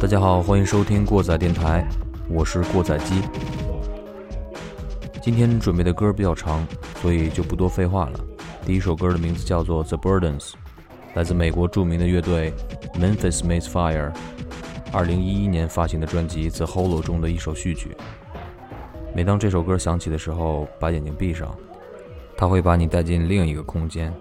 大家好，欢迎收听过载电台，我是过载机。今天准备的歌比较长，所以就不多废话了。第一首歌的名字叫做《The Burdens》，来自美国著名的乐队 Memphis m a z e Fire，二零一一年发行的专辑《The Hollow》中的一首序曲。每当这首歌响起的时候，把眼睛闭上，它会把你带进另一个空间。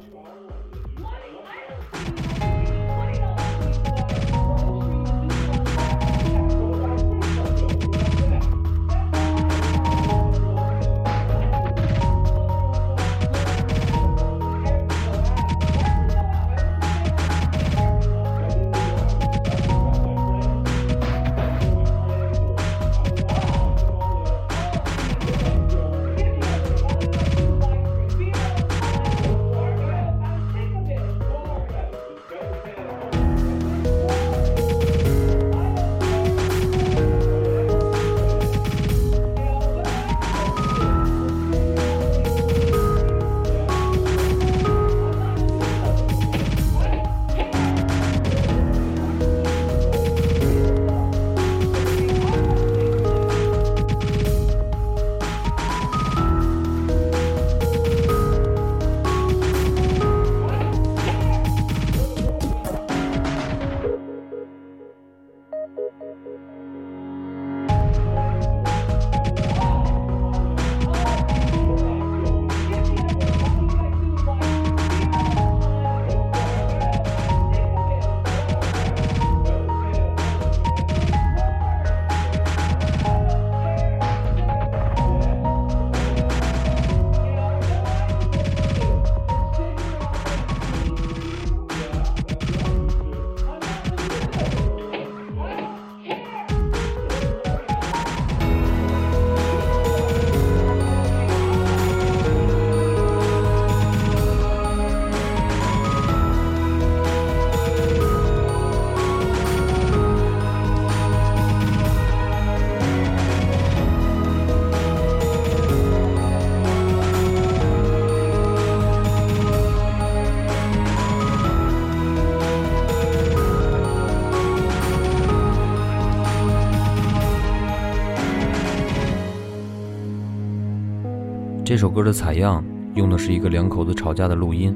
这首歌的采样用的是一个两口子吵架的录音，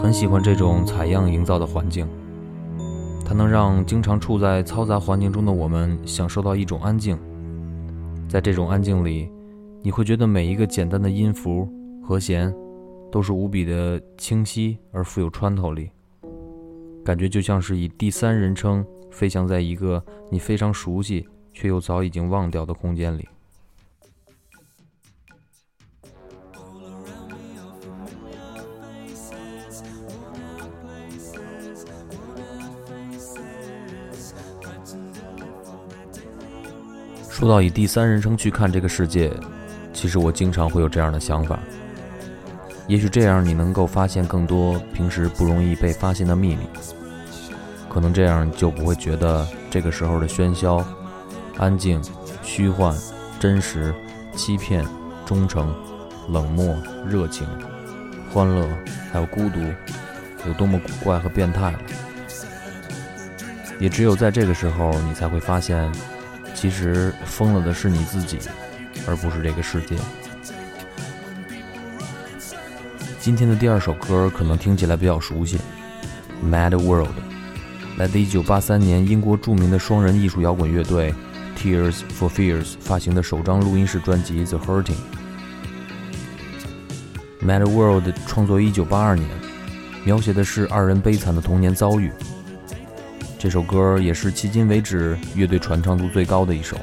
很喜欢这种采样营造的环境，它能让经常处在嘈杂环境中的我们享受到一种安静。在这种安静里，你会觉得每一个简单的音符、和弦都是无比的清晰而富有穿透力，感觉就像是以第三人称飞翔在一个你非常熟悉却又早已经忘掉的空间里。说到以第三人称去看这个世界，其实我经常会有这样的想法。也许这样你能够发现更多平时不容易被发现的秘密。可能这样就不会觉得这个时候的喧嚣、安静、虚幻、真实、欺骗、忠诚、冷漠、热情、欢乐，还有孤独，有多么古怪和变态了。也只有在这个时候，你才会发现。其实疯了的是你自己，而不是这个世界。今天的第二首歌可能听起来比较熟悉，《Mad World》，来自1983年英国著名的双人艺术摇滚乐队 Tears for Fears 发行的首张录音室专辑《The Hurting》。《Mad World》创作于1982年，描写的是二人悲惨的童年遭遇。这首歌也是迄今为止乐队传唱度最高的一首，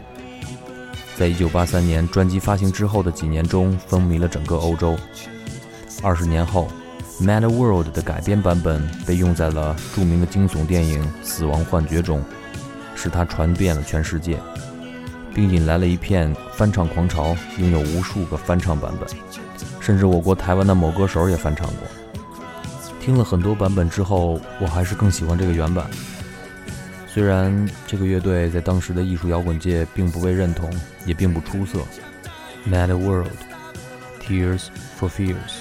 在一九八三年专辑发行之后的几年中，风靡了整个欧洲。二十年后，《Mad World》的改编版本被用在了著名的惊悚电影《死亡幻觉》中，使它传遍了全世界，并引来了一片翻唱狂潮，拥有无数个翻唱版本，甚至我国台湾的某歌手也翻唱过。听了很多版本之后，我还是更喜欢这个原版。虽然这个乐队在当时的艺术摇滚界并不被认同，也并不出色，《Mad World》，Tears for Fears。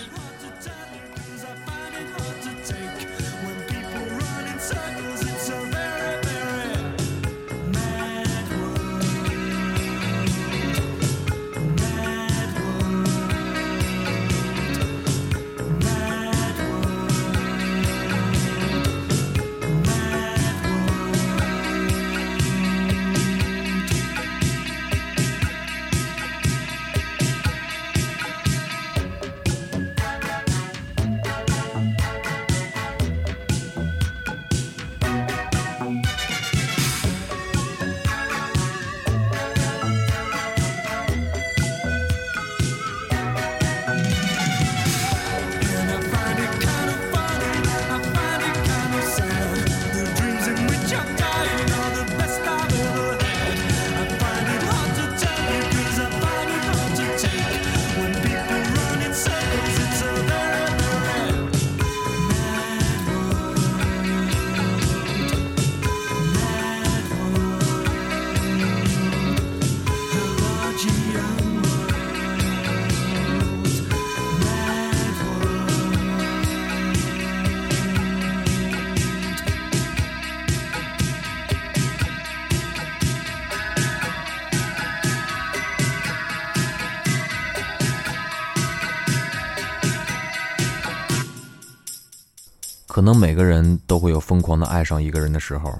可能每个人都会有疯狂的爱上一个人的时候，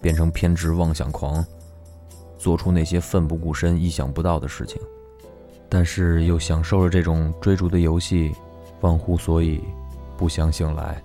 变成偏执妄想狂，做出那些奋不顾身、意想不到的事情，但是又享受着这种追逐的游戏，忘乎所以，不想醒来。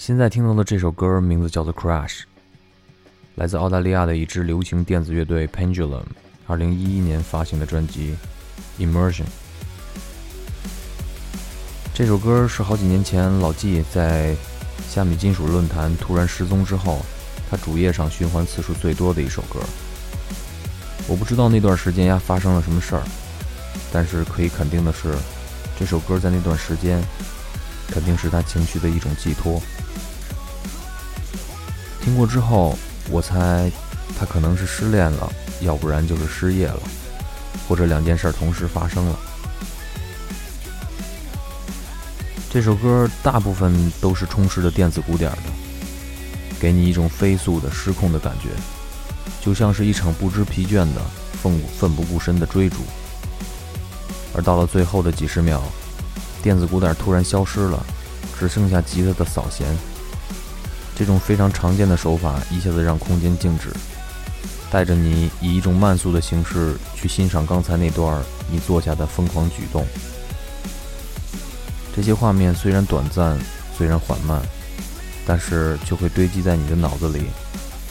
现在听到的这首歌名字叫做《Crash》，来自澳大利亚的一支流行电子乐队 Pendulum，二零一一年发行的专辑《Immersion》。这首歌是好几年前老纪在虾米金属论坛突然失踪之后，他主页上循环次数最多的一首歌。我不知道那段时间呀发生了什么事儿，但是可以肯定的是，这首歌在那段时间肯定是他情绪的一种寄托。听过之后，我猜他可能是失恋了，要不然就是失业了，或者两件事同时发生了。这首歌大部分都是充斥着电子鼓点的，给你一种飞速的失控的感觉，就像是一场不知疲倦的奋奋不顾身的追逐。而到了最后的几十秒，电子鼓点突然消失了，只剩下吉他的扫弦。这种非常常见的手法一下子让空间静止，带着你以一种慢速的形式去欣赏刚才那段你做下的疯狂举动。这些画面虽然短暂，虽然缓慢，但是就会堆积在你的脑子里，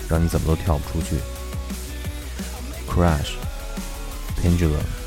让你怎么都跳不出去。Crash，Pendulum。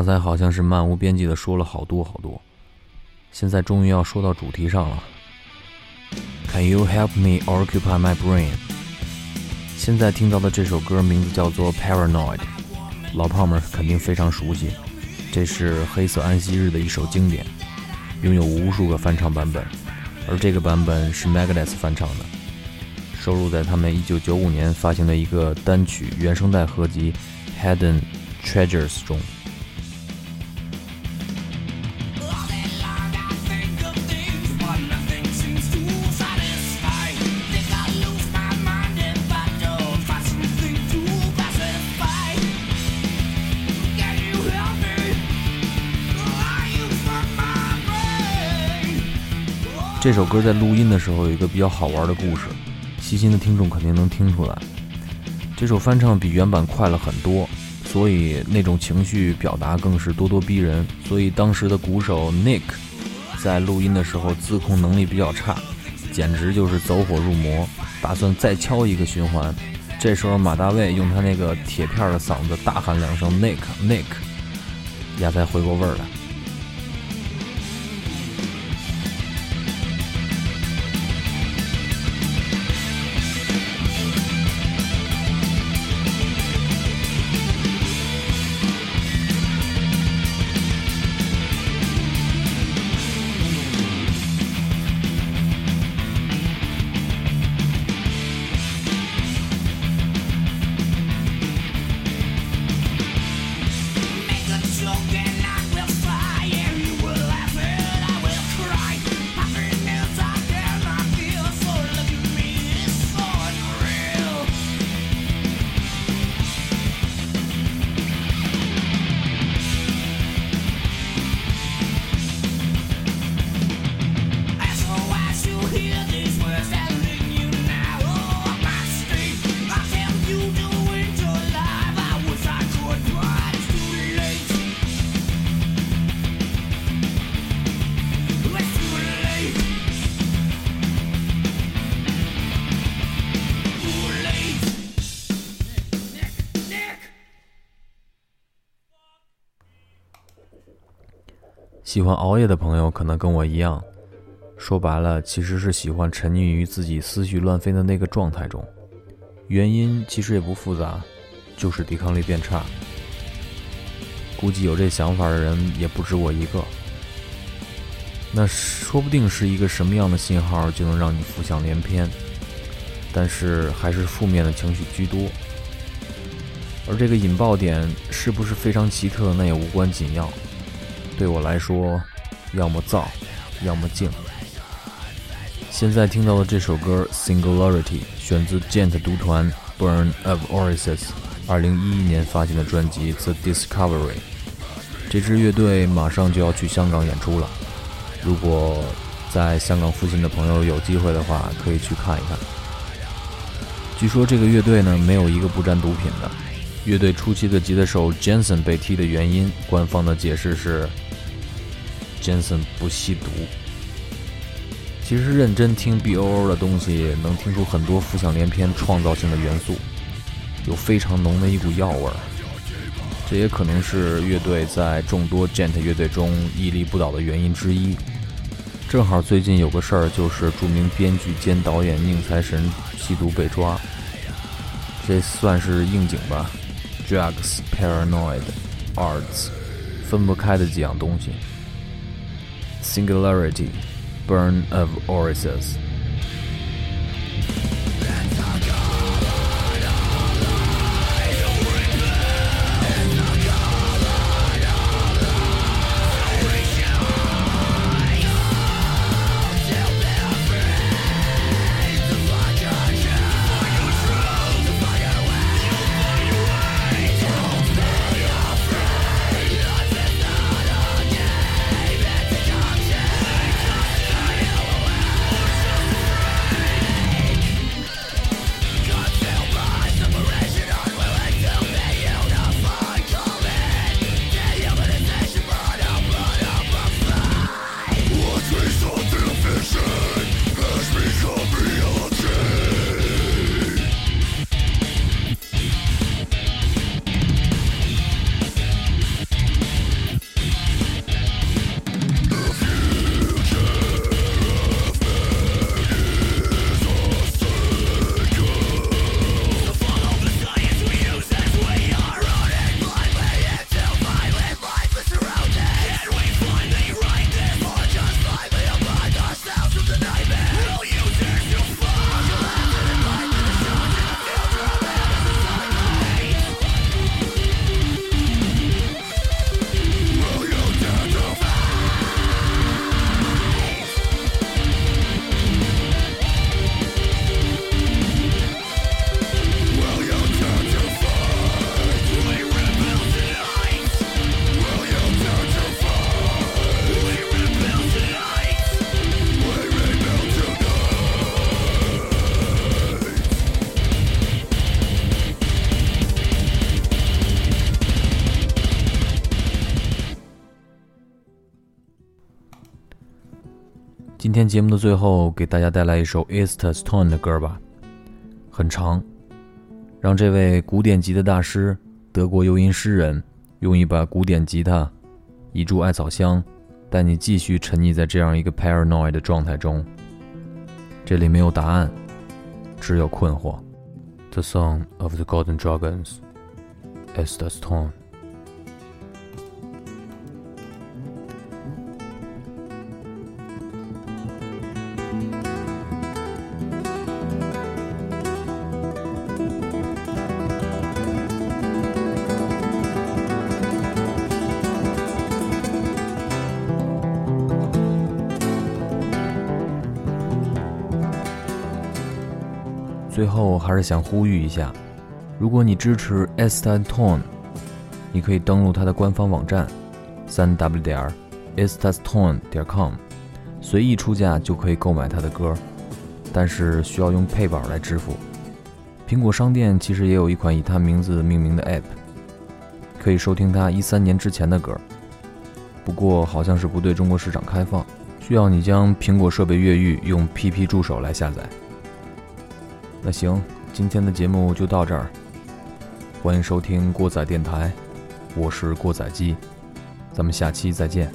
刚才好像是漫无边际的说了好多好多，现在终于要说到主题上了。Can you help me occupy my brain？现在听到的这首歌名字叫做 Paranoid，老炮们肯定非常熟悉，这是黑色安息日的一首经典，拥有无数个翻唱版本。而这个版本是 Megadeth 翻唱的，收录在他们1995年发行的一个单曲原声带合集《Hidden Treasures》中。这首歌在录音的时候有一个比较好玩的故事，细心的听众肯定能听出来。这首翻唱比原版快了很多，所以那种情绪表达更是咄咄逼人。所以当时的鼓手 Nick 在录音的时候自控能力比较差，简直就是走火入魔，打算再敲一个循环。这时候马大卫用他那个铁片的嗓子大喊两声 Nick Nick，呀才回过味儿来。喜欢熬夜的朋友可能跟我一样，说白了其实是喜欢沉溺于自己思绪乱飞的那个状态中。原因其实也不复杂，就是抵抗力变差。估计有这想法的人也不止我一个。那说不定是一个什么样的信号就能让你浮想联翩，但是还是负面的情绪居多。而这个引爆点是不是非常奇特，那也无关紧要。对我来说，要么燥，要么静。现在听到的这首歌《Singularity》选自 Gent 独团 Burn of Oasis 二零一一年发行的专辑《The Discovery》。这支乐队马上就要去香港演出了，如果在香港附近的朋友有机会的话，可以去看一看。据说这个乐队呢，没有一个不沾毒品的。乐队初期的吉他手 Jensen 被踢的原因，官方的解释是。Jensen 不吸毒。其实认真听 B.O.O 的东西，能听出很多浮想联翩、创造性的元素，有非常浓的一股药味儿。这也可能是乐队在众多 Gent 乐队中屹立不倒的原因之一。正好最近有个事儿，就是著名编剧兼导演宁财神吸毒被抓，这算是应景吧 ？Drugs, paranoid, arts，分不开的几样东西。Singularity, Burn of Orises. 节目的最后，给大家带来一首 Easter Stone 的歌吧，很长，让这位古典吉的大师、德国游吟诗人用一把古典吉他，一柱艾草香，带你继续沉溺在这样一个 paranoid 的状态中。这里没有答案，只有困惑。The Song of the Golden Dragons, Easter Stone。后还是想呼吁一下，如果你支持 Estad Tone，你可以登录他的官方网站，三 w 点 estastone 点 com，随意出价就可以购买他的歌，但是需要用配宝来支付。苹果商店其实也有一款以他名字命名的 App，可以收听他一三年之前的歌，不过好像是不对中国市场开放，需要你将苹果设备越狱用 PP 助手来下载。那行，今天的节目就到这儿。欢迎收听过载电台，我是过载机，咱们下期再见。